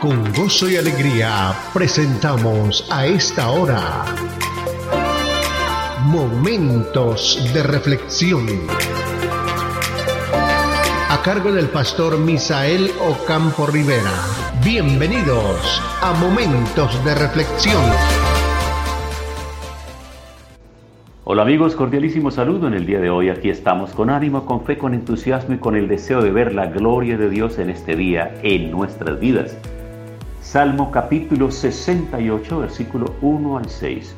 Con gozo y alegría presentamos a esta hora Momentos de Reflexión. A cargo del pastor Misael Ocampo Rivera. Bienvenidos a Momentos de Reflexión. Hola amigos, cordialísimo saludo en el día de hoy. Aquí estamos con ánimo, con fe, con entusiasmo y con el deseo de ver la gloria de Dios en este día en nuestras vidas. Salmo capítulo 68, versículo 1 al 6.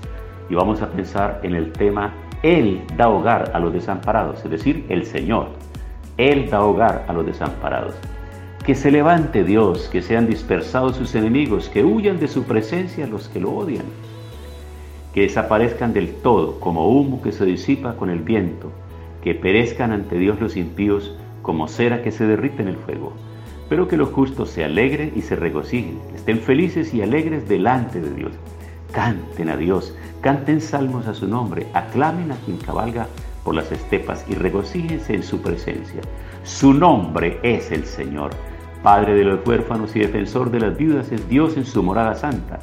Y vamos a pensar en el tema Él da hogar a los desamparados, es decir, el Señor. Él da hogar a los desamparados. Que se levante Dios, que sean dispersados sus enemigos, que huyan de su presencia los que lo odian que desaparezcan del todo como humo que se disipa con el viento, que perezcan ante Dios los impíos como cera que se derrite en el fuego, pero que los justos se alegren y se regocijen, estén felices y alegres delante de Dios. Canten a Dios, canten salmos a su nombre, aclamen a quien cabalga por las estepas y regocíjense en su presencia. Su nombre es el Señor. Padre de los huérfanos y defensor de las viudas es Dios en su morada santa.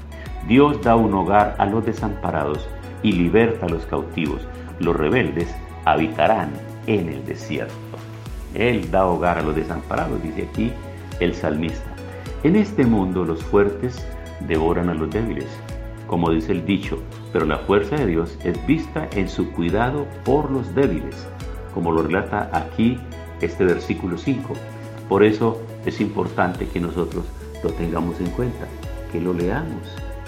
Dios da un hogar a los desamparados y liberta a los cautivos. Los rebeldes habitarán en el desierto. Él da hogar a los desamparados, dice aquí el salmista. En este mundo los fuertes devoran a los débiles, como dice el dicho, pero la fuerza de Dios es vista en su cuidado por los débiles, como lo relata aquí este versículo 5. Por eso es importante que nosotros lo tengamos en cuenta, que lo leamos,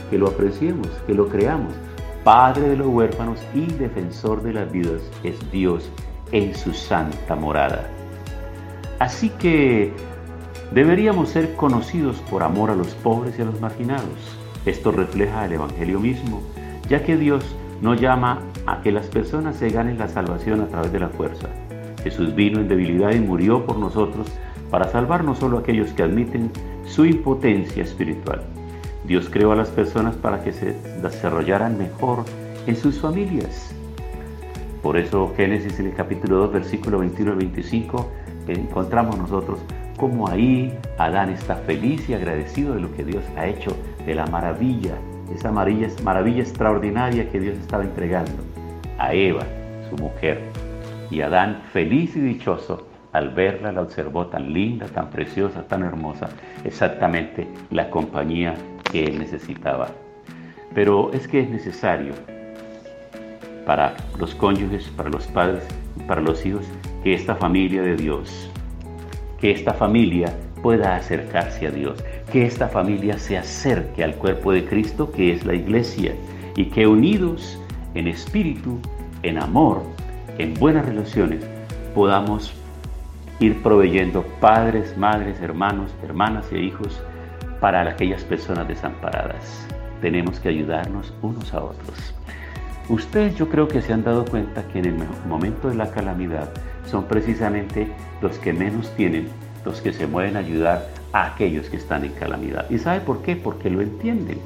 que lo apreciemos, que lo creamos. Padre de los huérfanos y defensor de las vidas es Dios en su santa morada. Así que deberíamos ser conocidos por amor a los pobres y a los marginados. Esto refleja el Evangelio mismo, ya que Dios no llama a que las personas se ganen la salvación a través de la fuerza. Jesús vino en debilidad y murió por nosotros para salvar no solo a aquellos que admiten su impotencia espiritual, Dios creó a las personas para que se desarrollaran mejor en sus familias. Por eso Génesis en el capítulo 2, versículo 21 al 25, encontramos nosotros cómo ahí Adán está feliz y agradecido de lo que Dios ha hecho, de la maravilla, esa maravilla, maravilla extraordinaria que Dios estaba entregando a Eva, su mujer. Y Adán feliz y dichoso al verla la observó tan linda, tan preciosa, tan hermosa, exactamente la compañía que él necesitaba. Pero es que es necesario para los cónyuges, para los padres para los hijos que esta familia de Dios, que esta familia pueda acercarse a Dios, que esta familia se acerque al cuerpo de Cristo que es la iglesia y que unidos en espíritu, en amor, en buenas relaciones, podamos ir proveyendo padres, madres, hermanos, hermanas e hijos para aquellas personas desamparadas. Tenemos que ayudarnos unos a otros. Ustedes yo creo que se han dado cuenta que en el momento de la calamidad son precisamente los que menos tienen los que se mueven a ayudar a aquellos que están en calamidad. ¿Y sabe por qué? Porque lo entienden,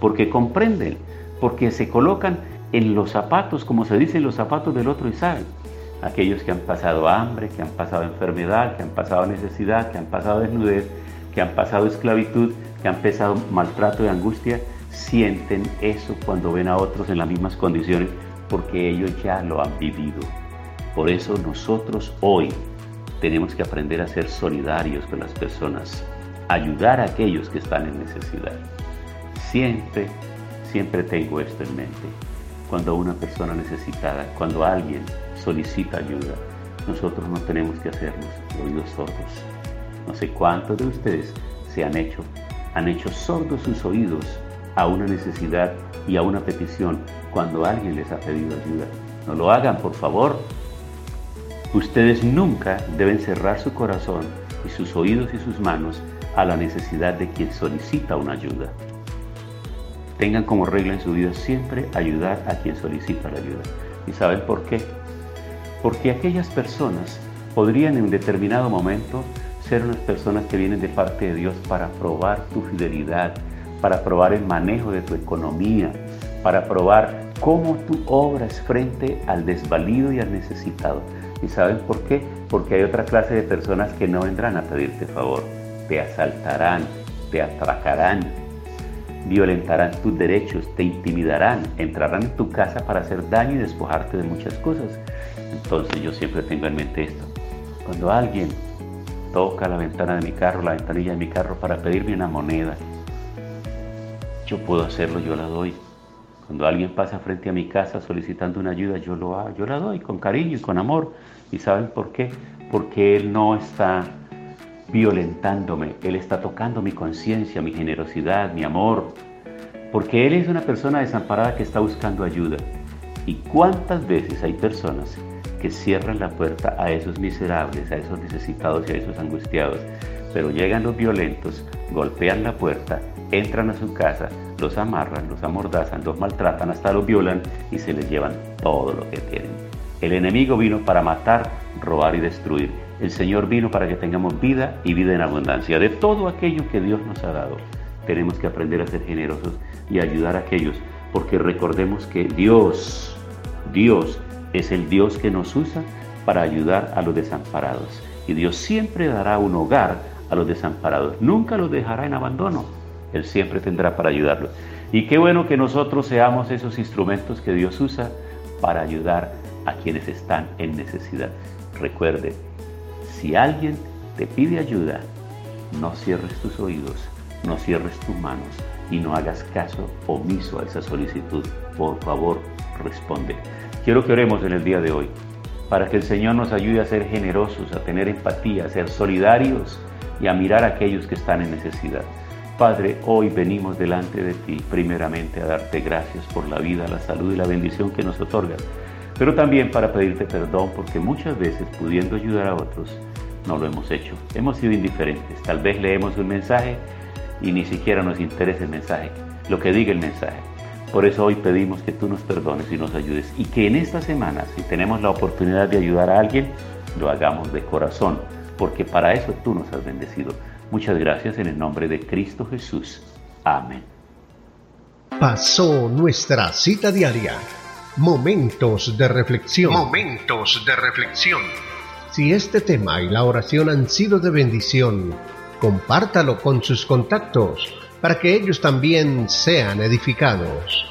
porque comprenden, porque se colocan en los zapatos, como se dice, en los zapatos del otro y saben. Aquellos que han pasado hambre, que han pasado enfermedad, que han pasado necesidad, que han pasado desnudez, que han pasado esclavitud, que han pasado maltrato y angustia, sienten eso cuando ven a otros en las mismas condiciones porque ellos ya lo han vivido. Por eso nosotros hoy tenemos que aprender a ser solidarios con las personas, ayudar a aquellos que están en necesidad. Siempre, siempre tengo esto en mente. Cuando una persona necesitada, cuando alguien solicita ayuda, nosotros no tenemos que hacernos oídos sordos no sé cuántos de ustedes se han hecho, han hecho sordos sus oídos a una necesidad y a una petición cuando alguien les ha pedido ayuda. No lo hagan, por favor. Ustedes nunca deben cerrar su corazón y sus oídos y sus manos a la necesidad de quien solicita una ayuda. Tengan como regla en su vida siempre ayudar a quien solicita la ayuda. ¿Y saben por qué? Porque aquellas personas podrían en determinado momento ser unas personas que vienen de parte de Dios para probar tu fidelidad, para probar el manejo de tu economía, para probar cómo tú obras frente al desvalido y al necesitado. ¿Y saben por qué? Porque hay otra clase de personas que no vendrán a pedirte favor, te asaltarán, te atracarán, violentarán tus derechos, te intimidarán, entrarán en tu casa para hacer daño y despojarte de muchas cosas. Entonces yo siempre tengo en mente esto. Cuando alguien toca la ventana de mi carro, la ventanilla de mi carro para pedirme una moneda, yo puedo hacerlo, yo la doy. Cuando alguien pasa frente a mi casa solicitando una ayuda, yo lo hago, yo la doy con cariño y con amor. ¿Y saben por qué? Porque Él no está violentándome, Él está tocando mi conciencia, mi generosidad, mi amor. Porque Él es una persona desamparada que está buscando ayuda. ¿Y cuántas veces hay personas que cierran la puerta a esos miserables, a esos necesitados y a esos angustiados? Pero llegan los violentos, golpean la puerta, entran a su casa, los amarran, los amordazan, los maltratan, hasta los violan y se les llevan todo lo que tienen. El enemigo vino para matar, robar y destruir. El Señor vino para que tengamos vida y vida en abundancia. De todo aquello que Dios nos ha dado, tenemos que aprender a ser generosos y ayudar a aquellos, porque recordemos que Dios, Dios es el Dios que nos usa para ayudar a los desamparados. Y Dios siempre dará un hogar a los desamparados. Nunca los dejará en abandono. Él siempre tendrá para ayudarlos. Y qué bueno que nosotros seamos esos instrumentos que Dios usa para ayudar a quienes están en necesidad. Recuerde, si alguien te pide ayuda, no cierres tus oídos, no cierres tus manos y no hagas caso omiso a esa solicitud. Por favor, responde. Quiero que oremos en el día de hoy para que el Señor nos ayude a ser generosos, a tener empatía, a ser solidarios y a mirar a aquellos que están en necesidad. Padre, hoy venimos delante de ti primeramente a darte gracias por la vida, la salud y la bendición que nos otorgas, pero también para pedirte perdón porque muchas veces pudiendo ayudar a otros, no lo hemos hecho. Hemos sido indiferentes. Tal vez leemos un mensaje y ni siquiera nos interesa el mensaje, lo que diga el mensaje. Por eso hoy pedimos que tú nos perdones y nos ayudes y que en esta semana, si tenemos la oportunidad de ayudar a alguien, lo hagamos de corazón, porque para eso tú nos has bendecido. Muchas gracias en el nombre de Cristo Jesús. Amén. Pasó nuestra cita diaria. Momentos de reflexión. Momentos de reflexión. Si este tema y la oración han sido de bendición, compártalo con sus contactos para que ellos también sean edificados.